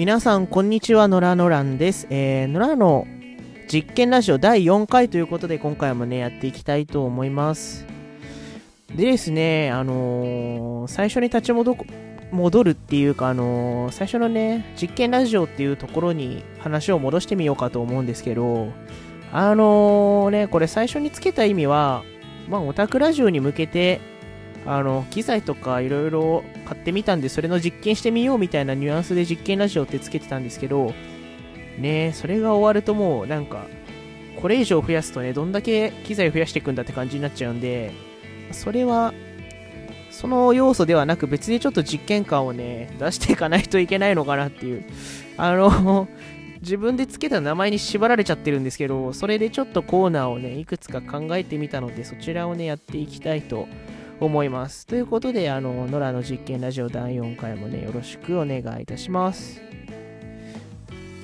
皆さん、こんにちは。野良野良です。えー、野良の実験ラジオ第4回ということで、今回もね、やっていきたいと思います。でですね、あのー、最初に立ち戻戻るっていうか、あのー、最初のね、実験ラジオっていうところに話を戻してみようかと思うんですけど、あのー、ね、これ最初につけた意味は、まあ、オタクラジオに向けて、あの、機材とかいろいろ買ってみたんで、それの実験してみようみたいなニュアンスで実験ラジオってつけてたんですけど、ねそれが終わるともうなんか、これ以上増やすとね、どんだけ機材増やしていくんだって感じになっちゃうんで、それは、その要素ではなく別にちょっと実験感をね、出していかないといけないのかなっていう。あの、自分で付けた名前に縛られちゃってるんですけど、それでちょっとコーナーをね、いくつか考えてみたので、そちらをね、やっていきたいと思います。ということで、あの、野良の実験ラジオ第4回もね、よろしくお願いいたします。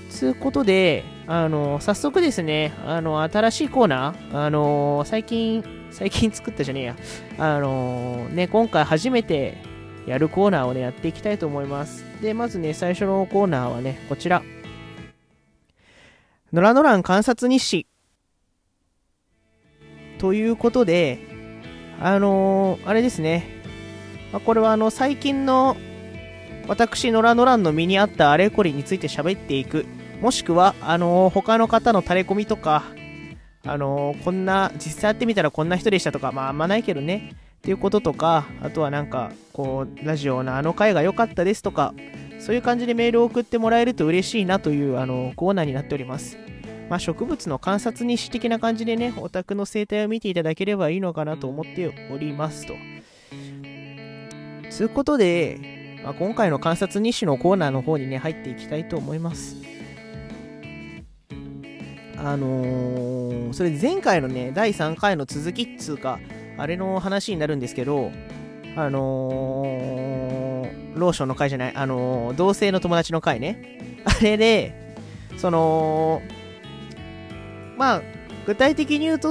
つうことで、あの、早速ですね、あの、新しいコーナー、あの、最近、最近作ったじゃねえや、あの、ね、今回初めてやるコーナーをね、やっていきたいと思います。で、まずね、最初のコーナーはね、こちら。野良野良観察日誌。ということで、あのー、あれですね。まあ、これはあの、最近の私、ノラノランの身にあったあれこれについて喋っていく。もしくは、あのー、他の方の垂れ込みとか、あのー、こんな、実際やってみたらこんな人でしたとか、まああんまないけどね。っていうこととか、あとはなんか、こう、ラジオのあの回が良かったですとか、そういう感じでメールを送ってもらえると嬉しいなという、あの、コーナーになっております。まあ、植物の観察日誌的な感じでね、オタクの生態を見ていただければいいのかなと思っておりますと。つうことで、まあ、今回の観察日誌のコーナーの方にね、入っていきたいと思います。あのー、それ前回のね、第3回の続きっつうか、あれの話になるんですけど、あのー、ローションの回じゃない、あのー、同性の友達の回ね。あれで、その、まあ、具体的に言うと、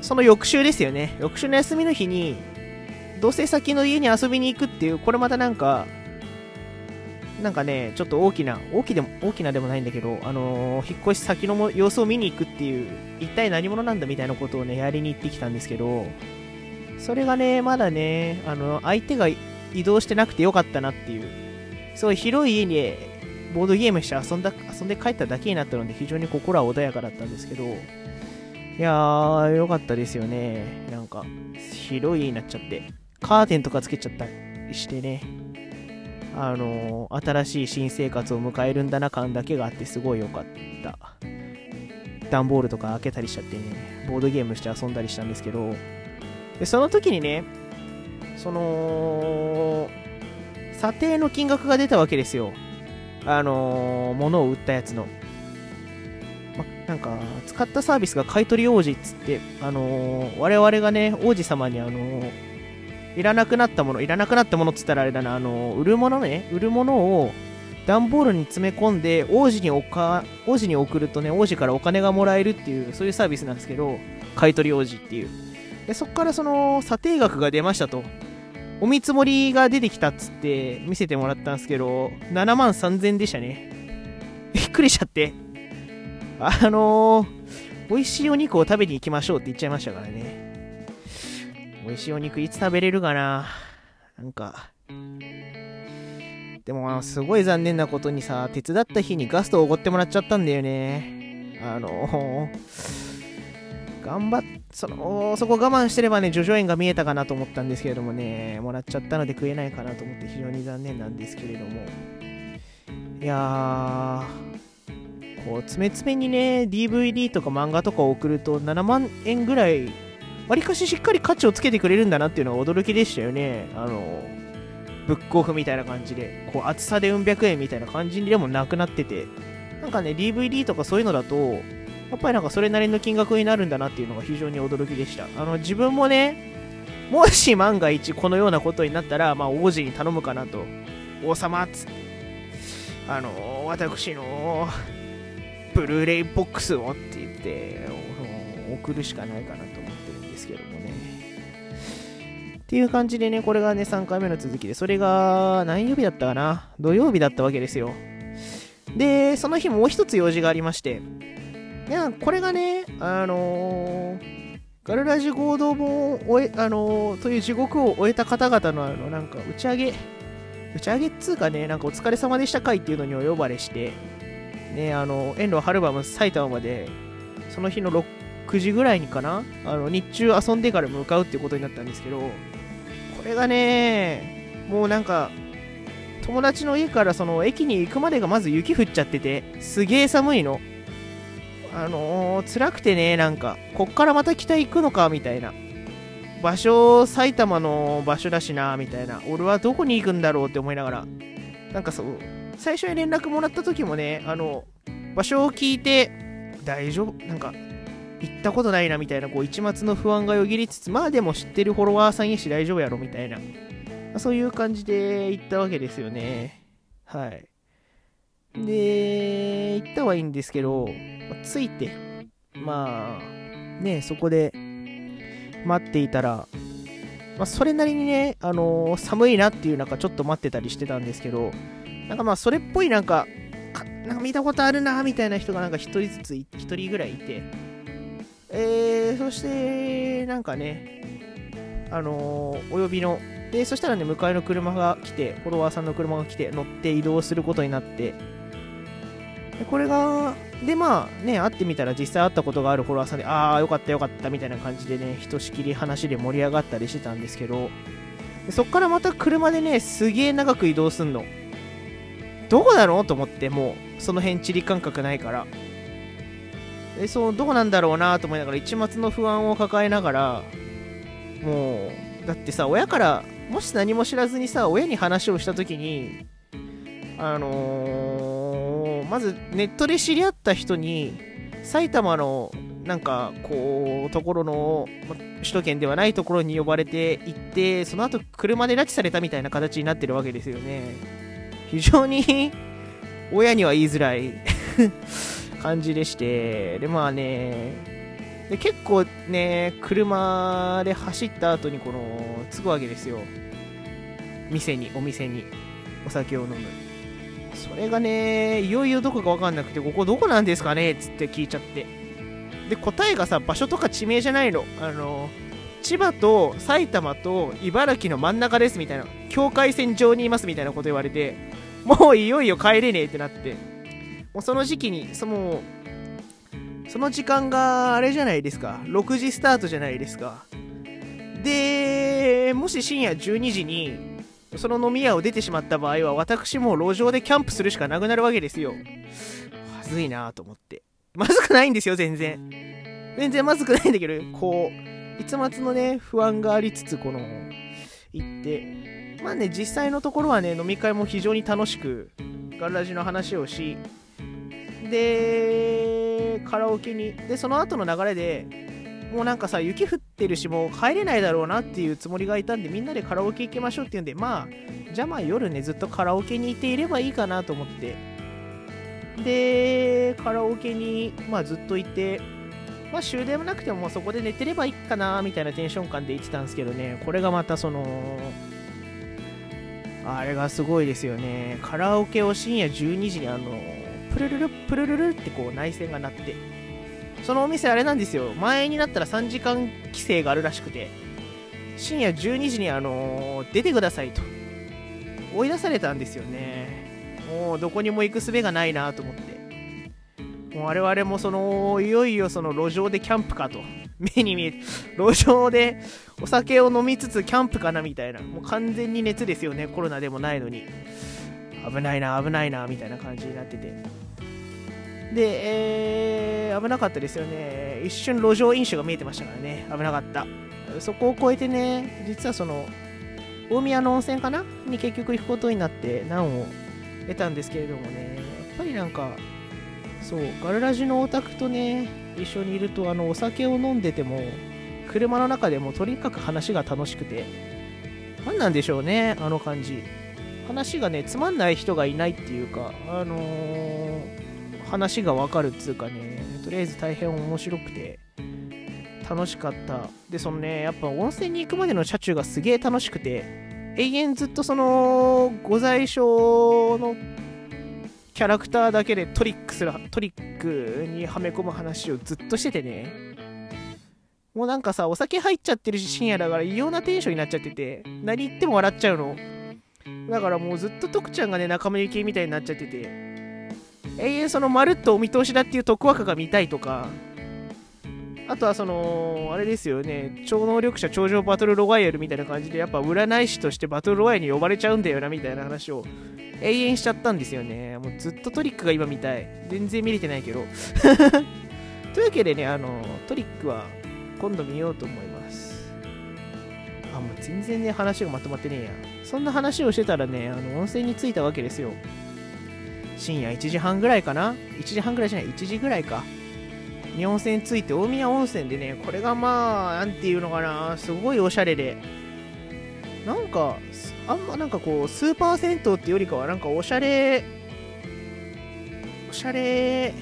その翌週ですよね。翌週の休みの日に、同棲先の家に遊びに行くっていう、これまたなんか、なんかね、ちょっと大きな、大きでも、大きなでもないんだけど、あのー、引っ越し先の様子を見に行くっていう、一体何者なんだみたいなことをね、やりに行ってきたんですけど、それがね、まだね、あの、相手が移動してなくてよかったなっていう、すごい広い家にボードゲームして遊んだ、遊んで帰っただけになったので非常に心は穏やかだったんですけど、いやー、よかったですよね。なんか、広い家になっちゃって、カーテンとかつけちゃったりしてね、あのー、新しい新生活を迎えるんだな感だけがあってすごい良かった。段ボールとか開けたりしちゃってね、ボードゲームして遊んだりしたんですけど、で、その時にね、その、査定の金額が出たわけですよ。あのー、物を売ったやつの。ま、なんか、使ったサービスが買取王子っつって、あのー、我々がね、王子様にあのー、いらなくなったもの、いらなくなったものっつったらあれだな、あの売るものね、売るものを段ボールに詰め込んで王子におか王子に送るとね王子からお金がもらえるっていうそういうサービスなんですけど買取王子っていうでそこからその査定額が出ましたとお見積もりが出てきたっつって見せてもらったんですけど、7万3000でしたね。びっくりしちゃって。あのー、美味しいお肉を食べに行きましょうって言っちゃいましたからね。美味しいお肉いつ食べれるかな？なんか。でも、すごい残念なことにさ、手伝った日にガストをおごってもらっちゃったんだよね。あのー頑張っ、その、そこ我慢してればね、叙々苑が見えたかなと思ったんですけれどもね、もらっちゃったので食えないかなと思って非常に残念なんですけれども。いやー、こう、詰め詰めにね、DVD とか漫画とかを送ると7万円ぐらい、わりかししっかり価値をつけてくれるんだなっていうのは驚きでしたよね。あの、ブックオフみたいな感じで、こう、厚さでうん百円みたいな感じでもなくなってて、なんかね、DVD とかそういうのだと、やっぱりなんかそれなりの金額になるんだなっていうのが非常に驚きでした。あの、自分もね、もし万が一このようなことになったら、まあ、王子に頼むかなと。王様っつって。あの、私の、ブルーレイボックスをって言って、送るしかないかなと思ってるんですけどもね。っていう感じでね、これがね、3回目の続きで、それが何曜日だったかな？土曜日だったわけですよ。で、その日もう一つ用事がありまして、いや、これがね、あのー、ガルラジ合同本を終え、あのー、という地獄を終えた方々のあの、なんか打ち上げ、打ち上げっつうかね、なんかお疲れ様でした会っていうのにお呼ばれして、ね、あの、遠路はるばむ埼玉まで、その日の6時ぐらいにかな、あの、日中遊んでから向かうってことになったんですけど、これがね、もうなんか、友達の家からその駅に行くまでがまず雪降っちゃってて、すげえ寒いの。あのー、辛くてね、なんか、こっからまた北行くのか、みたいな。場所、埼玉の場所だしな、みたいな。俺はどこに行くんだろうって思いながら。なんかそう、最初に連絡もらった時もね、あの、場所を聞いて、大丈夫なんか、行ったことないなみたいな、こう、一末の不安がよぎりつつ、まあでも知ってるフォロワーさんやし大丈夫やろみたいな、そういう感じで行ったわけですよね。はい。で、行ったはいいんですけど、着いて、まあ、ね、そこで待っていたら、まあ、それなりにね、あのー、寒いなっていう中、ちょっと待ってたりしてたんですけど、なんかまあ、それっぽいなんか、なんか見たことあるな、みたいな人がなんか一人ずつ、一人ぐらいいて、えー、そして、なんかね、あのー、お呼びの、で、そしたらね、迎えの車が来て、フォロワーさんの車が来て、乗って移動することになって、でこれが、で、まあね、会ってみたら実際会ったことがあるフォロワーさんで、ああ、よかったよかったみたいな感じでね、ひとしきり話で盛り上がったりしてたんですけど、そっからまた車でね、すげえ長く移動すんの。どこなの？と思って、もう、その辺地理感覚ないから。で、そう、どこなんだろうなと思いながら、一末の不安を抱えながら、もう、だってさ、親から、もし何も知らずにさ、親に話をした時に、あのー、まずネットで知り合った人に、埼玉のなんかこうところの首都圏ではないところに呼ばれて行ってその後車で拉致されたみたいな形になってるわけですよね。非常に親には言いづらい 感じでして。でまあねで結構ね車で走った後にこの着くわけですよ。店にお店にお酒を飲む。それがね、いよいよどこかわかんなくて、ここどこなんですかねつって聞いちゃって。で、答えがさ、場所とか地名じゃないの。あの、千葉と埼玉と茨城の真ん中ですみたいな、境界線上にいますみたいなこと言われて、もういよいよ帰れねえってなって、もうその時期に、その、その時間があれじゃないですか、6時スタートじゃないですか。で、もし深夜12時にその飲み屋を出てしまった場合は、私も路上でキャンプするしかなくなるわけですよ。まずいなと思って。まずくないんですよ、全然。全然まずくないんだけど、こう、いつまつのね、不安がありつつ、この、行って、まあね、実際のところはね、飲み会も非常に楽しく、ガルラジの話をし、で、カラオケに、で、その後の流れで、もうなんかさ、雪降ってるし、もう帰れないだろうなっていうつもりがいたんで、みんなでカラオケ行きましょうっていうんで、まあ、じゃあまあ夜ね、ずっとカラオケにいていればいいかなと思って。で、カラオケに、まあずっといて、まあ終電もなくてももそこで寝てればいいかな、みたいなテンション感で言ってたんですけどね、これがまたその、あれがすごいですよね。カラオケを深夜12時にあの、プルルルプルルルってこう内線が鳴って、そのお店あれなんですよ。前になったら3時間規制があるらしくて、深夜12時にあのー、出てくださいと。追い出されたんですよね。もうどこにも行く術がないなと思って。もう我々もその、いよいよその路上でキャンプかと。目に見えて、路上でお酒を飲みつつキャンプかなみたいな。もう完全に熱ですよね。コロナでもないのに。危ないな、危ないな、みたいな感じになってて。で、えー、危なかったですよね。一瞬路上飲酒が見えてましたからね。危なかった。そこを越えてね、実はその、大宮の温泉かな？に結局行くことになって難を得たんですけれどもね、やっぱりなんか、そう、ガルラジのオタクとね、一緒にいると、あの、お酒を飲んでても、車の中でもとにかく話が楽しくて、何なんでしょうね、あの感じ。話がね、つまんない人がいないっていうか、あのー話がわかるっつうかね、とりあえず大変面白くて、楽しかった。で、そのね、やっぱ温泉に行くまでの車中がすげえ楽しくて、永遠ずっとその、ご在所のキャラクターだけでトリックするトリックにはめ込む話をずっとしててね。もうなんかさお酒入っちゃってるし深夜だから異様なテンションになっちゃってて何言っても笑っちゃうの。だからもうずっと徳ちゃんがね仲間由紀みたいになっちゃってて。永遠そのまるっとお見通しだっていう徳若が見たいとかあとはその、あれですよね、超能力者頂上バトルロワイヤルみたいな感じで、やっぱ占い師としてバトルロワイヤルに呼ばれちゃうんだよなみたいな話を永遠しちゃったんですよね。もうずっとトリックが今見たい。全然見れてないけど。というわけでね、あの、トリックは今度見ようと思います。あ、もう全然ね、話がまとまってねえや。そんな話をしてたらね、あの、温泉に着いたわけですよ。深夜1時半ぐらいかな ?1 時半ぐらいじゃない、1時ぐらいか。に温泉ついて大宮温泉でねこれがまあなんていうのかなすごいおしゃれでなんかあんまなんかこうスーパー銭湯ってよりかはなんかおしゃれおしゃれ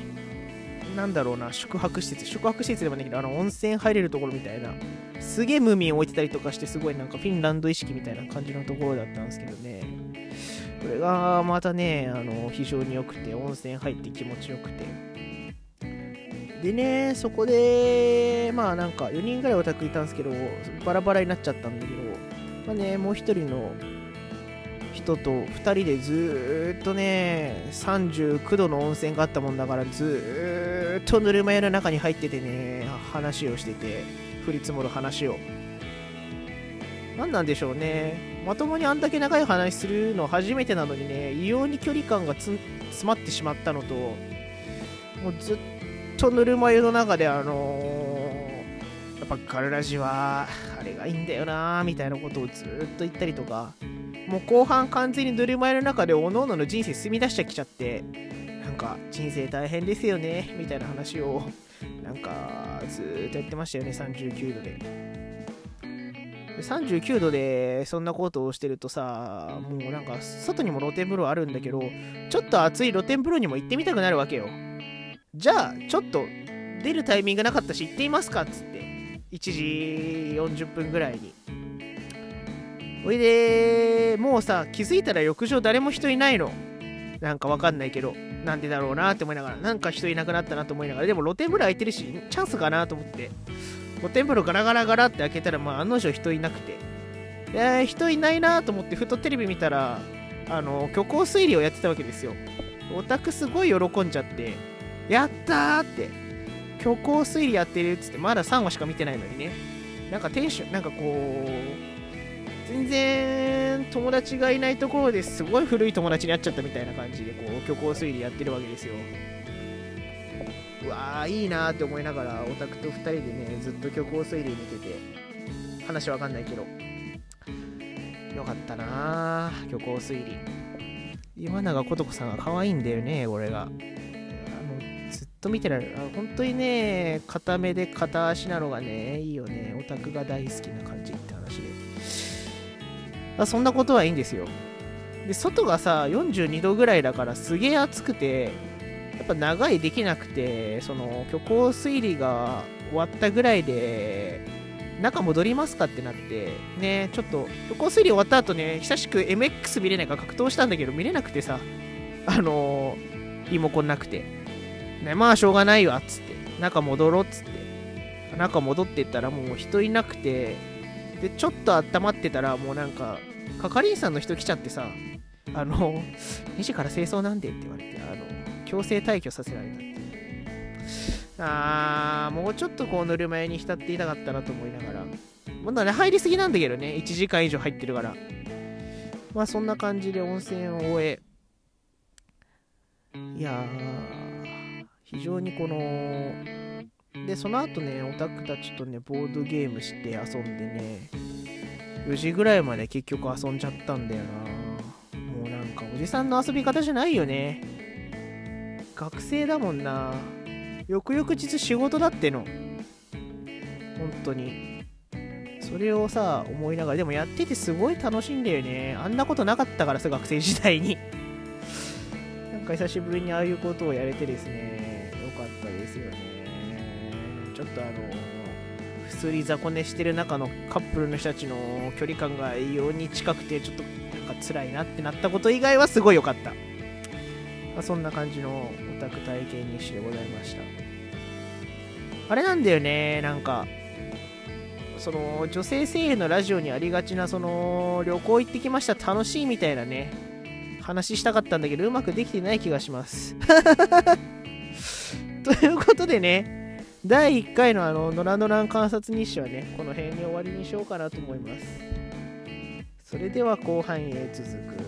なんだろうな宿泊施設宿泊施設でもないけどあの温泉入れるところみたいなすげえムーミン置いてたりとかしてすごいなんかフィンランド意識みたいな感じのところだったんですけどねこれがまたねあの非常に良くて温泉入って気持ちよくてでね、そこで、まあなんか4人ぐらいオタクいたんですけど、バラバラになっちゃったんだけど、まあね、もう1人の人と2人でずっとね、39度の温泉があったもんだから、ずっとぬるま湯の中に入っててね、話をしてて、降り積もる話を。何なんでしょうね。まともにあんだけ長い話するの初めてなのにね、異様に距離感が詰まってしまったのと、もうずっとぬるま湯の中であのー、やっぱガルラジはあれがいいんだよなみたいなことをずっと言ったりとかもう後半完全にぬるま湯の中でおのおのの人生進み出してきちゃってなんか人生大変ですよねみたいな話をなんかずっとやってましたよね39度で。39度でそんなことをしてるとさ、もうなんか外にも露天風呂あるんだけど、ちょっと暑い露天風呂にも行ってみたくなるわけよ。じゃあちょっと出るタイミングなかったし行ってみますかっつって1時40分ぐらいに。ほいでもうさ気づいたら浴場誰も人いないの。なんかわかんないけどなんでだろうなって思いながらなんか人いなくなったなと思いながらでも露天風呂空いてるしチャンスかなと思って。露天風呂ガラガラガラって開けたらまあ案の定人いなくて。で人いないなと思ってふとテレビ見たらあの虚構推理をやってたわけですよ。オタクすごい喜んじゃってやったーって。虚構推理やってるっつってまだ3話しか見てないのにね。なんかテンションなんかこう全然友達がいないところですごい古い友達に会っちゃったみたいな感じでこう虚構推理やってるわけですよ。うわーいいなーって思いながらオタクと2人でねずっと虚構推理見てて話わかんないけどよかったなー虚構推理今永琴子さんが可愛いんだよねこれがと見てられる。あ本当にね、固めで片足なのがね、いいよね。オタクが大好きな感じって話で。あそんなことはいいんですよ。で、外がさ、42度ぐらいだからすげえ暑くて、やっぱ長いできなくて、その虚構推理が終わったぐらいで、中戻りますかってなって、ね、ちょっと、虚構推理終わった後ね、久しく MX 見れないか格闘したんだけど、見れなくてさ、あのー、リモコンなくて。ね、まあしょうがないわっつって、中戻ろうっつって、中戻ってったらもう人いなくて、で、ちょっと温まってたらもうなんか、係員さんの人来ちゃってさ、あの、2時から清掃なんでって言われて、あの、強制退去させられたっていう。あー、もうちょっとこうぬるま湯に浸っていたかったなと思いながら。まだね、入りすぎなんだけどね、1時間以上入ってるから。まあそんな感じで温泉を終え、いや、非常にこのでその後ねオタクたちとねボードゲームして遊んでね4時ぐらいまで結局遊んじゃったんだよなもうなんかおじさんの遊び方じゃないよね学生だもんな。翌々日仕事だっての。本当に。それをさ思いながら。でもやっててすごい楽しいんだよね。あんなことなかったからさ学生時代に。なんか久しぶりにああいうことをやれてですね。よかったですよね。ちょっとあの普通に雑魚寝してる中のカップルの人たちの距離感が異様に近くてちょっとなんか辛いなってなったこと以外はすごい良かった。まあ、そんな感じのオタク体験日誌でございました。あれなんだよねなんかその女性声優のラジオにありがちなその旅行行ってきました楽しいみたいなね話したかったんだけどうまくできてない気がします。ということでね第1回のあのノラノラン観察日誌はねこの辺に終わりにしようかなと思います。それでは後半へ続く。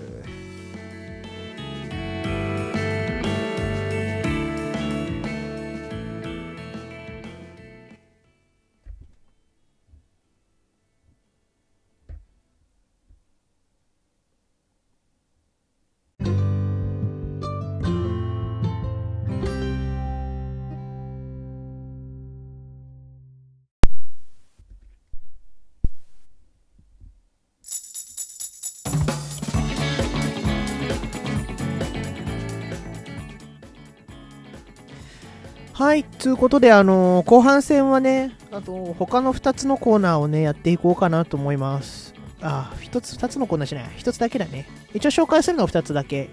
はい、ということで、あのー、後半戦はね、あと、他の2つのコーナーをね、やっていこうかなと思います。あ、1つ、2つのコーナーじゃない、1つだけだね。一応紹介するのは2つだけ、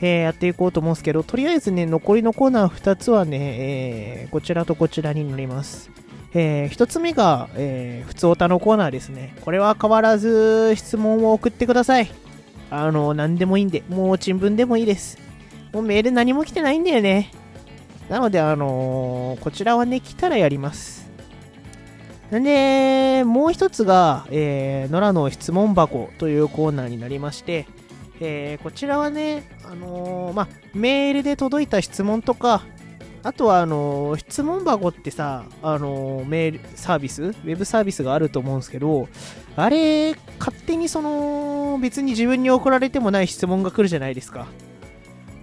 えー、やっていこうと思うんですけど、とりあえずね、残りのコーナー2つはね、えー、こちらとこちらになります。えー、1つ目が、えー、普通おたのコーナーですね。これは変わらず質問を送ってください。あの、何でもいいんで、もう新聞でもいいです。もうメール何も来てないんだよね。なので、あのー、こちらはね、来たらやります。んで、もう一つが、えー、野良の質問箱というコーナーになりまして、えー、こちらはね、あのー、まメールで届いた質問とか、あとは、あの、質問箱ってさ、あのメール、サービスウェブサービスがあると思うんですけど、あれ、勝手にその、別に自分に送られてもない質問が来るじゃないですか。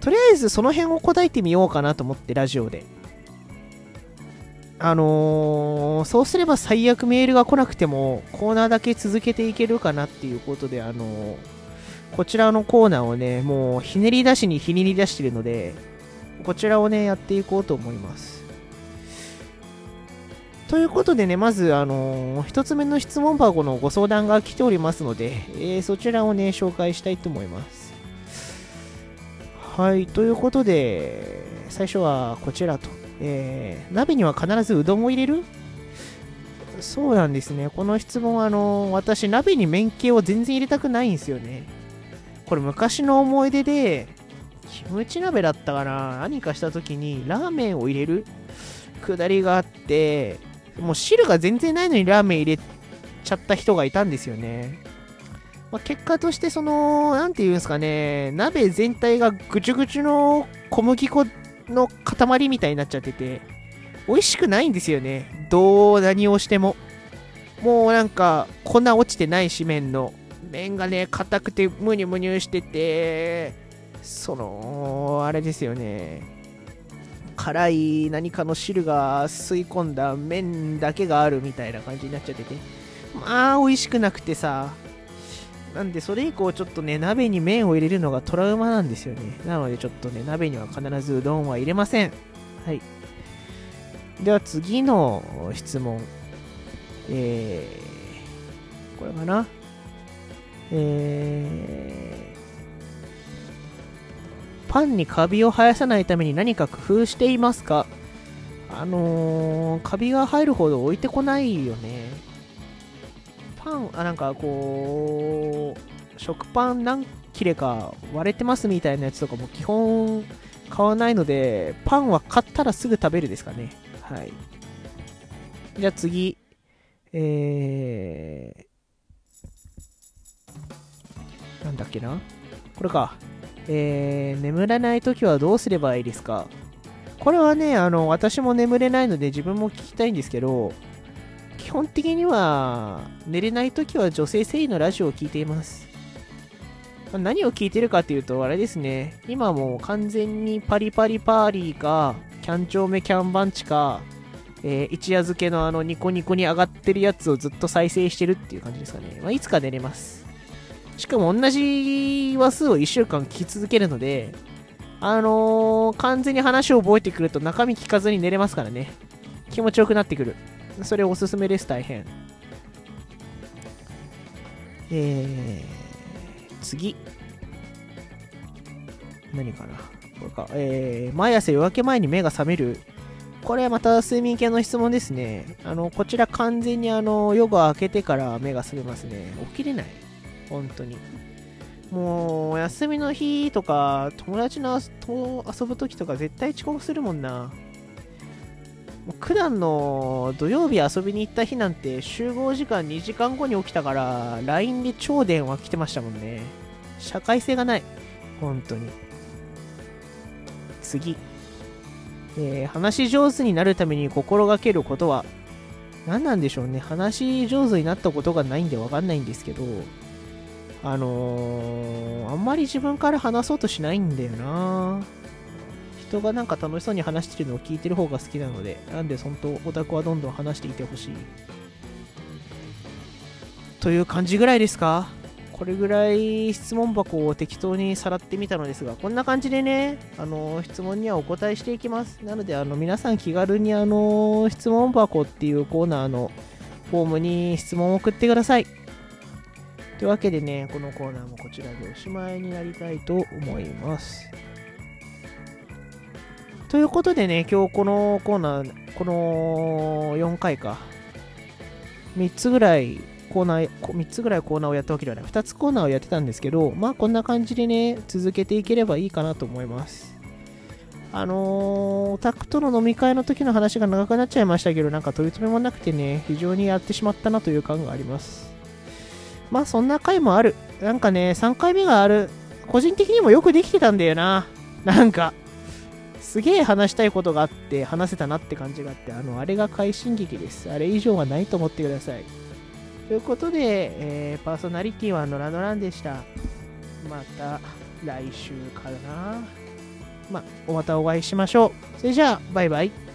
とりあえずその辺を答えてみようかなと思ってラジオであのー、そうすれば最悪メールが来なくてもコーナーだけ続けていけるかなっていうことであのー、こちらのコーナーをねもうひねり出しにひねり出してるのでこちらをねやっていこうと思いますということでね、まず、あのー、一つ目の質問箱のご相談が来ておりますので、えー、そちらをね、紹介したいと思います。はい、ということで、最初はこちらと。えー、鍋には必ずうどんを入れる？そうなんですね。この質問は、あの、私、鍋に麺系を全然入れたくないんですよね。これ、昔の思い出で、キムチ鍋だったかな？何かした時に、ラーメンを入れる？くだりがあって、もう汁が全然ないのにラーメン入れちゃった人がいたんですよね。まあ、結果としてその、なんていうんですかね、鍋全体がぐちゅぐちゅの小麦粉の塊みたいになっちゃってて、美味しくないんですよね。どう何をしても。もうなんか、粉落ちてないし、麺の。麺がね、硬くてムニュムニュしてて、その、あれですよね。辛い何かの汁が吸い込んだ麺だけがあるみたいな感じになっちゃってて。まあ、美味しくなくてさ、なんでそれ以降ちょっとね、鍋に麺を入れるのがトラウマなんですよね。なのでちょっとね、鍋には必ずうどんは入れません。はい。では次の質問。えー、これかな？えー、パンにカビを生やさないために何か工夫していますか？あのー、カビが入るほど置いてこないよね。パン、あ、なんかこう、食パン何切れか割れてますみたいなやつとかも基本買わないので、パンは買ったらすぐ食べるですかね。はい。じゃあ次、えー、なんだっけなこれか。えー、眠らないときはどうすればいいですかこれはね、あの、私も眠れないので自分も聞きたいんですけど、基本的には寝れない時は女性声優のラジオを聴いています。何を聞いてるかっていうと、あれですね。今もう完全にパリパリパーリーか、キャンチョーメキャンバンチか、えー、一夜漬けのあのニコニコに上がってるやつをずっと再生してるっていう感じですかね。まあ、いつか寝れます。しかも同じ話数を1週間聞き続けるので、あのー、完全に話を覚えてくると中身聞かずに寝れますからね。気持ちよくなってくる。それおすすめです、大変。えー、次。何かな。これか、えー、毎朝夜明け前に目が覚める。これまた睡眠系の質問ですね。あの、こちら完全にあの、夜が明けてから目が覚めますね。起きれない。本当に。もう、休みの日とか、友達のと遊ぶ時とか絶対遅刻するもんな。普段の土曜日遊びに行った日なんて集合時間2時間後に起きたから LINE で超電話来てましたもんね。社会性がない。本当に。次。えー、話し上手になるために心がけることは何なんでしょうね。話し上手になったことがないんでわかんないんですけど、あのー、あんまり自分から話そうとしないんだよな人がなんか楽しそうに話してるのを聞いてる方が好きなので、なんで本当オタクはどんどん話していてほしい。という感じぐらいですか？これぐらい質問箱を適当にさらってみたのですが、こんな感じでね、あの、質問にはお答えしていきます。なので、あの、皆さん気軽にあの、質問箱っていうコーナーのフォームに質問を送ってください。というわけでね、このコーナーもこちらでおしまいになりたいと思います。ということでね、今日このコーナー、この4回か、3つぐらいコーナー、3つぐらいコーナーをやったわけではない。2つコーナーをやってたんですけど、まあこんな感じでね、続けていければいいかなと思います。あのー、オタクとの飲み会の時の話が長くなっちゃいましたけど、なんか取り留めもなくてね、非常にやってしまったなという感があります。まあそんな回もある。なんかね、3回目がある。個人的にもよくできてたんだよな。なんか、すげえ話したいことがあって話せたなって感じがあって、あの、あれが快進撃です。あれ以上はないと思ってください。ということで、えー、パーソナリティはノラノランでした。また来週かな。まあ、またお会いしましょう。それじゃあ、バイバイ。